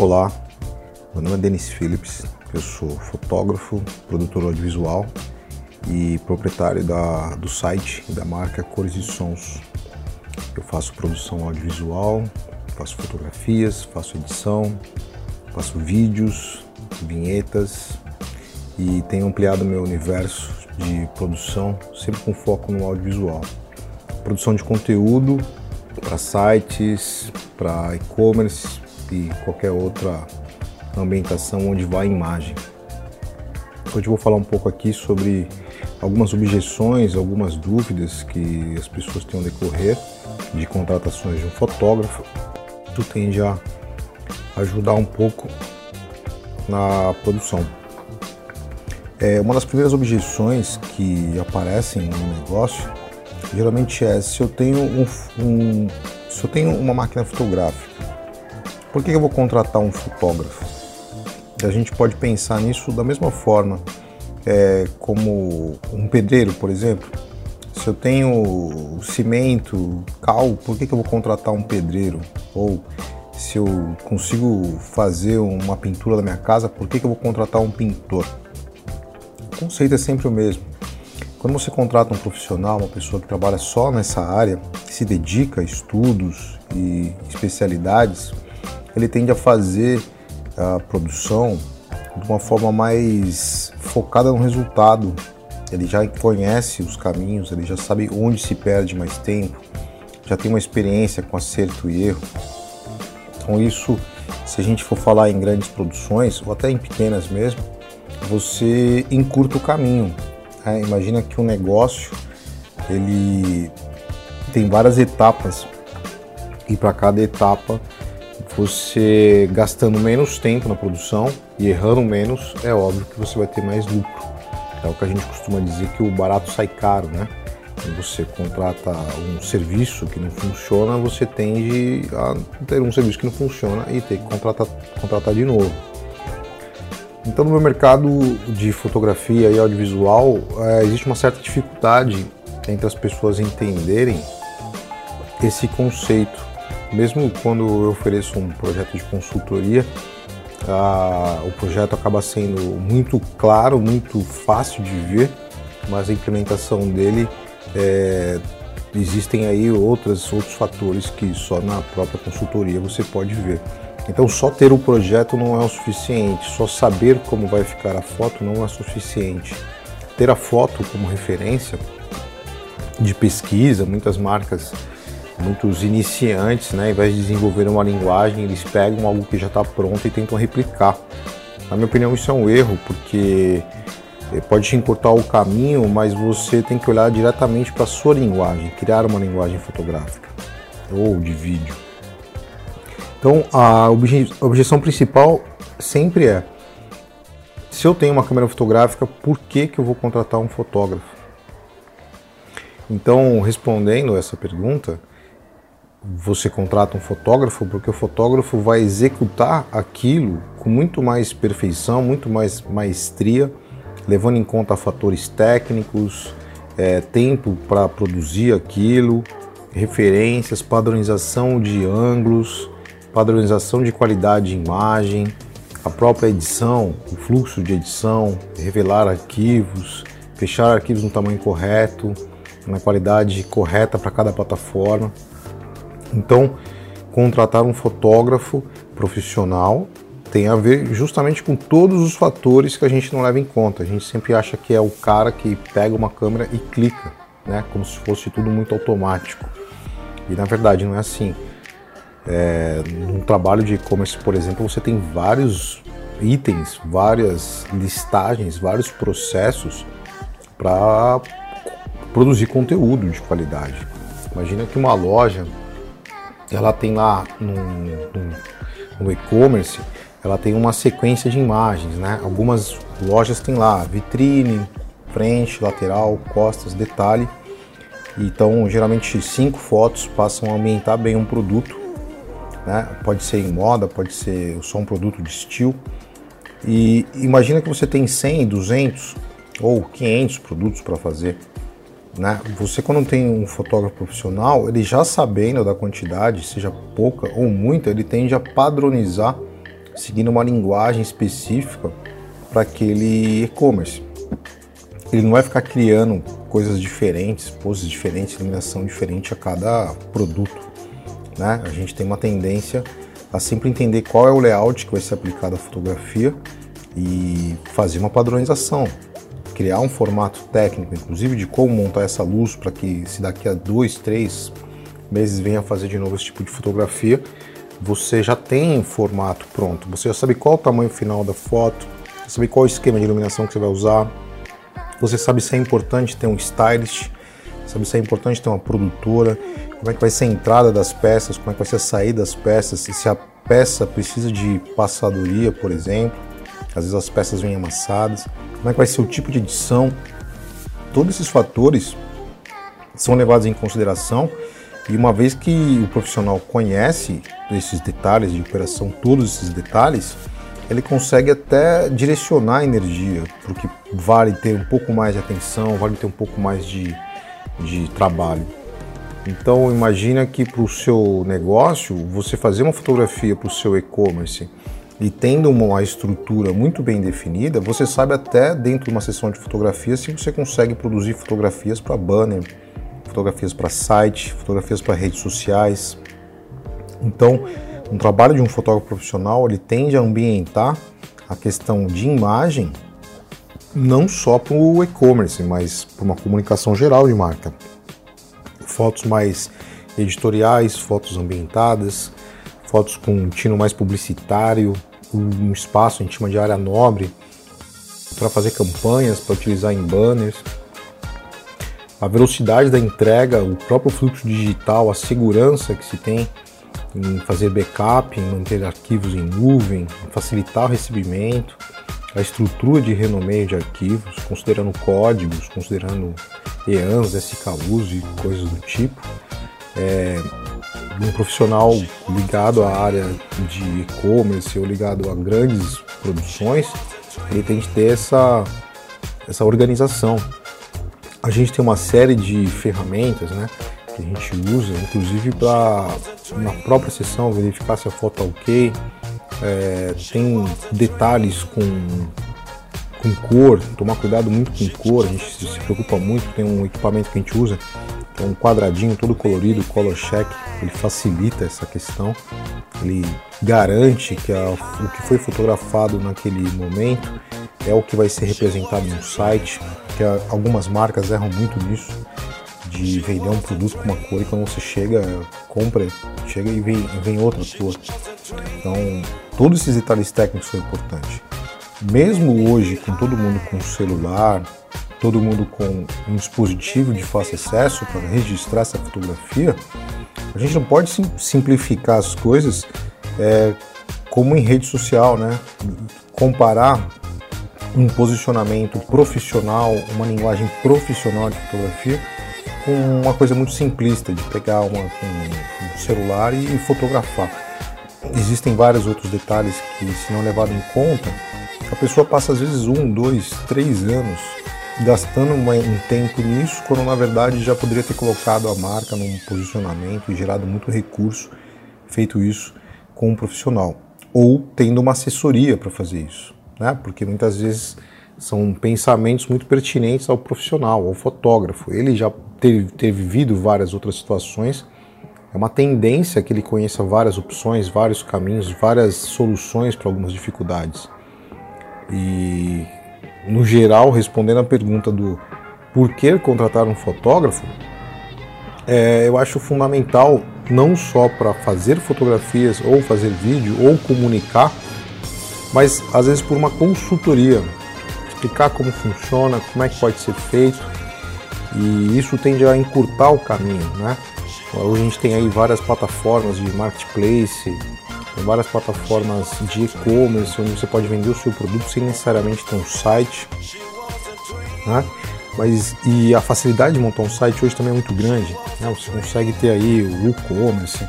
Olá, meu nome é Denis Phillips, eu sou fotógrafo, produtor audiovisual e proprietário da, do site e da marca Cores e Sons. Eu faço produção audiovisual, faço fotografias, faço edição, faço vídeos, vinhetas e tenho ampliado meu universo de produção, sempre com foco no audiovisual. Produção de conteúdo para sites, para e-commerce e qualquer outra ambientação onde vai imagem. Hoje eu vou falar um pouco aqui sobre algumas objeções, algumas dúvidas que as pessoas têm ao decorrer de contratações de um fotógrafo. Isso tende a ajudar um pouco na produção. É, uma das primeiras objeções que aparecem no negócio geralmente é se eu tenho um, um se eu tenho uma máquina fotográfica, por que eu vou contratar um fotógrafo? A gente pode pensar nisso da mesma forma é, como um pedreiro, por exemplo. Se eu tenho cimento, cal, por que, eu vou contratar um pedreiro? Ou se eu consigo fazer uma pintura da minha casa, por que, que eu vou contratar um pintor? O conceito é sempre o mesmo. Quando você contrata um profissional, uma pessoa que trabalha só nessa área, que se dedica a estudos e especialidades, ele tende a fazer a produção de uma forma mais focada no resultado. Ele já conhece os caminhos, ele já sabe onde se perde mais tempo, já tem uma experiência com acerto e erro. Então isso, se a gente for falar em grandes produções ou até em pequenas mesmo, você encurta o caminho. Né? Imagina que um negócio ele tem várias etapas e para cada etapa você gastando menos tempo na produção e errando menos, é óbvio que você vai ter mais lucro. É o que a gente costuma dizer que o barato sai caro, né? Quando você contrata um serviço que não funciona, você tende a ter um serviço que não funciona e ter que contratar, contratar de novo. Então, no meu mercado de fotografia e audiovisual, é, existe uma certa dificuldade entre as pessoas entenderem esse conceito. Mesmo quando eu ofereço um projeto de consultoria, a, o projeto acaba sendo muito claro, muito fácil de ver, mas a implementação dele é, existem aí outras, outros fatores que só na própria consultoria você pode ver. Então, só ter o projeto não é o suficiente, só saber como vai ficar a foto não é suficiente. Ter a foto como referência de pesquisa, muitas marcas, muitos iniciantes, né, ao invés de desenvolver uma linguagem, eles pegam algo que já está pronto e tentam replicar. Na minha opinião, isso é um erro, porque eh, pode te encurtar o caminho, mas você tem que olhar diretamente para a sua linguagem, criar uma linguagem fotográfica ou de vídeo. Então, a objeção principal sempre é: se eu tenho uma câmera fotográfica, por que, que eu vou contratar um fotógrafo? Então, respondendo essa pergunta, você contrata um fotógrafo porque o fotógrafo vai executar aquilo com muito mais perfeição, muito mais maestria, levando em conta fatores técnicos, é, tempo para produzir aquilo, referências, padronização de ângulos, padronização de qualidade de imagem, a própria edição, o fluxo de edição, revelar arquivos, fechar arquivos no tamanho correto, na qualidade correta para cada plataforma. Então, contratar um fotógrafo profissional tem a ver justamente com todos os fatores que a gente não leva em conta. A gente sempre acha que é o cara que pega uma câmera e clica, né? Como se fosse tudo muito automático. E na verdade não é assim. É, trabalho de e-commerce, por exemplo, você tem vários itens, várias listagens, vários processos para produzir conteúdo de qualidade. Imagina que uma loja, ela tem lá no, no, no e-commerce, ela tem uma sequência de imagens, né? Algumas lojas têm lá vitrine, frente, lateral, costas, detalhe. Então, geralmente cinco fotos passam a ambientar bem um produto né? Pode ser em moda, pode ser só um produto de estilo. E imagina que você tem 100, 200 ou 500 produtos para fazer. Né? Você quando tem um fotógrafo profissional, ele já sabendo da quantidade, seja pouca ou muita, ele tende a padronizar seguindo uma linguagem específica para aquele e-commerce. Ele não vai ficar criando coisas diferentes, poses diferentes, iluminação diferente a cada produto. Né? A gente tem uma tendência a sempre entender qual é o layout que vai ser aplicado à fotografia e fazer uma padronização, criar um formato técnico, inclusive de como montar essa luz para que se daqui a dois, três meses venha fazer de novo esse tipo de fotografia, você já tem formato pronto, você já sabe qual o tamanho final da foto, você sabe qual o esquema de iluminação que você vai usar, você sabe se é importante ter um stylist, sabe se é importante ter uma produtora, como é que vai ser a entrada das peças, como é que vai ser a saída das peças, se a peça precisa de passadoria, por exemplo, às vezes as peças vêm amassadas, como é que vai ser o tipo de edição. Todos esses fatores são levados em consideração e uma vez que o profissional conhece esses detalhes de operação, todos esses detalhes, ele consegue até direcionar a energia, porque vale ter um pouco mais de atenção, vale ter um pouco mais de, de trabalho. Então imagina que para o seu negócio, você fazer uma fotografia para o seu e-commerce e tendo uma estrutura muito bem definida, você sabe até dentro de uma sessão de fotografia se você consegue produzir fotografias para banner, fotografias para site, fotografias para redes sociais. Então, um trabalho de um fotógrafo profissional ele tende a ambientar a questão de imagem não só para o e-commerce, mas para uma comunicação geral de marca fotos mais editoriais, fotos ambientadas, fotos com um tino mais publicitário, um espaço, a gente chama de área nobre, para fazer campanhas, para utilizar em banners. A velocidade da entrega, o próprio fluxo digital, a segurança que se tem em fazer backup, em manter arquivos em nuvem, facilitar o recebimento, a estrutura de renomeio de arquivos, considerando códigos, considerando EANs, SKUs e coisas do tipo. É, um profissional ligado à área de e-commerce ou ligado a grandes produções, ele tem que ter essa, essa organização. A gente tem uma série de ferramentas né, que a gente usa, inclusive para na própria sessão verificar se a foto é ok. É, tem detalhes com com cor, tomar cuidado muito com cor, a gente se preocupa muito, tem um equipamento que a gente usa, é um quadradinho todo colorido, color check, ele facilita essa questão, ele garante que a, o que foi fotografado naquele momento é o que vai ser representado no site, que algumas marcas erram muito nisso, de vender um produto com uma cor e quando você chega, compra, chega e vem, vem outra cor. Então, todos esses detalhes técnicos são importantes. Mesmo hoje com todo mundo com celular, todo mundo com um dispositivo de fácil acesso para registrar essa fotografia, a gente não pode simplificar as coisas é, como em rede social, né? Comparar um posicionamento profissional, uma linguagem profissional de fotografia com uma coisa muito simplista de pegar uma, um, um celular e fotografar. Existem vários outros detalhes que, se não levado em conta, a pessoa passa às vezes um, dois, três anos gastando um tempo nisso, quando na verdade já poderia ter colocado a marca num posicionamento e gerado muito recurso, feito isso com um profissional. Ou tendo uma assessoria para fazer isso, né? porque muitas vezes são pensamentos muito pertinentes ao profissional, ao fotógrafo. Ele já ter, ter vivido várias outras situações, é uma tendência que ele conheça várias opções, vários caminhos, várias soluções para algumas dificuldades. E, no geral, respondendo a pergunta do por que contratar um fotógrafo, é, eu acho fundamental não só para fazer fotografias ou fazer vídeo ou comunicar, mas às vezes por uma consultoria, explicar como funciona, como é que pode ser feito e isso tende a encurtar o caminho, né? Hoje a gente tem aí várias plataformas de marketplace, tem várias plataformas de e-commerce onde você pode vender o seu produto sem necessariamente ter um site. Né? Mas e a facilidade de montar um site hoje também é muito grande. Né? Você consegue ter aí o e-commerce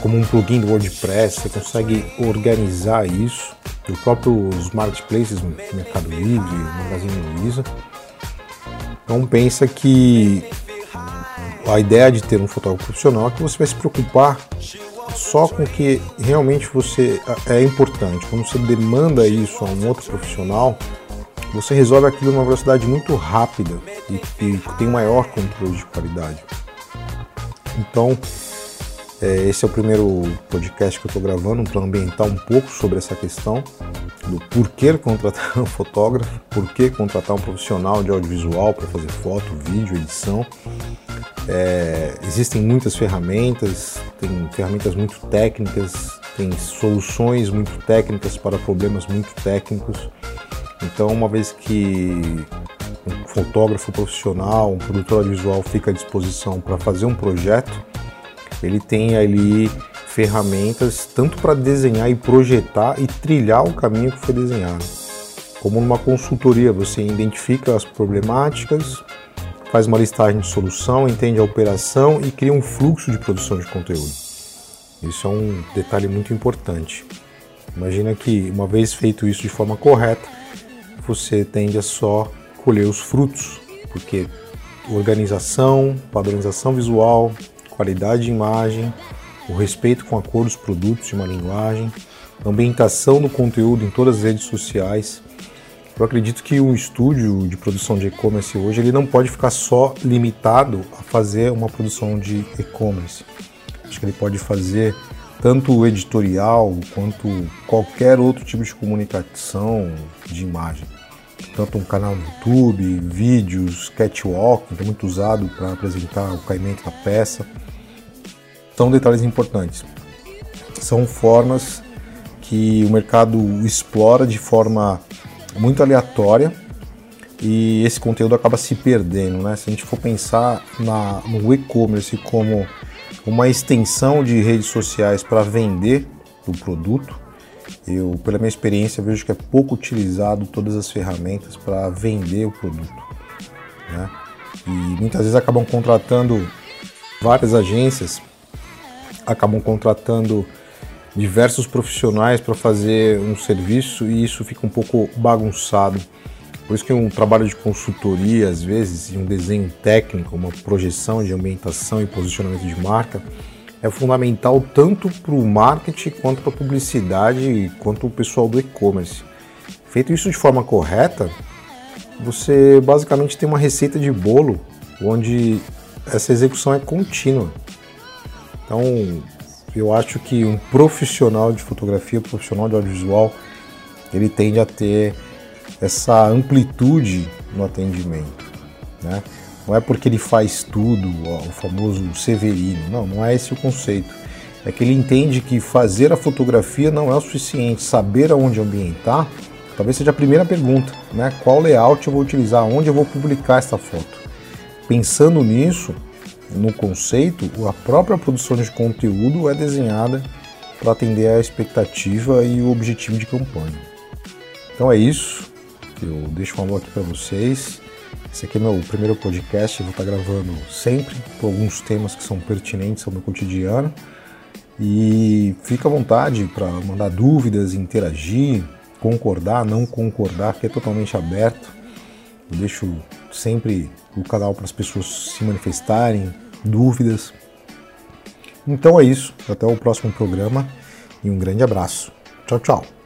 como um plugin do WordPress, você consegue organizar isso. O próprio marketplaces, Mercado Livre, Magazine Luiza. Então pensa que a ideia de ter um fotógrafo profissional é que você vai se preocupar só com que realmente você é importante. Quando você demanda isso a um outro profissional, você resolve aquilo numa velocidade muito rápida e, e tem maior controle de qualidade. Então, é, esse é o primeiro podcast que eu estou gravando para ambientar um pouco sobre essa questão do porquê contratar um fotógrafo, porquê contratar um profissional de audiovisual para fazer foto, vídeo, edição. É, existem muitas ferramentas, tem ferramentas muito técnicas, tem soluções muito técnicas para problemas muito técnicos. Então, uma vez que um fotógrafo profissional, um produtor audiovisual fica à disposição para fazer um projeto, ele tem ali ferramentas tanto para desenhar e projetar e trilhar o caminho que foi desenhado. Como numa consultoria, você identifica as problemáticas, faz uma listagem de solução, entende a operação e cria um fluxo de produção de conteúdo. Isso é um detalhe muito importante. Imagina que uma vez feito isso de forma correta, você tende a só colher os frutos, porque organização, padronização visual, qualidade de imagem, o respeito com a cor dos produtos e uma linguagem, ambientação do conteúdo em todas as redes sociais. Eu acredito que um estúdio de produção de e-commerce hoje ele não pode ficar só limitado a fazer uma produção de e-commerce. Acho que ele pode fazer tanto editorial quanto qualquer outro tipo de comunicação de imagem. Tanto um canal no YouTube, vídeos, catwalk, que é muito usado para apresentar o caimento da peça são detalhes importantes. São formas que o mercado explora de forma muito aleatória e esse conteúdo acaba se perdendo, né? Se a gente for pensar na, no e-commerce como uma extensão de redes sociais para vender o produto, eu, pela minha experiência, vejo que é pouco utilizado todas as ferramentas para vender o produto, né? E muitas vezes acabam contratando várias agências acabam contratando diversos profissionais para fazer um serviço e isso fica um pouco bagunçado. Por isso que um trabalho de consultoria, às vezes, e um desenho técnico, uma projeção de ambientação e posicionamento de marca, é fundamental tanto para o marketing quanto para a publicidade quanto o pessoal do e-commerce. Feito isso de forma correta, você basicamente tem uma receita de bolo onde essa execução é contínua. Então, eu acho que um profissional de fotografia, profissional de audiovisual, ele tende a ter essa amplitude no atendimento, né? Não é porque ele faz tudo, o famoso Severino, não, não é esse o conceito. É que ele entende que fazer a fotografia não é o suficiente, saber aonde ambientar, talvez seja a primeira pergunta, né? Qual layout eu vou utilizar, onde eu vou publicar essa foto? Pensando nisso, no conceito, a própria produção de conteúdo é desenhada para atender a expectativa e o objetivo de campanha. Então é isso. Eu deixo um alô aqui para vocês. Esse aqui é meu primeiro podcast, eu vou estar gravando sempre por alguns temas que são pertinentes ao meu cotidiano. E fica à vontade para mandar dúvidas, interagir, concordar, não concordar, que é totalmente aberto. Eu deixo sempre o canal para as pessoas se manifestarem, dúvidas. Então é isso. Até o próximo programa e um grande abraço. Tchau, tchau.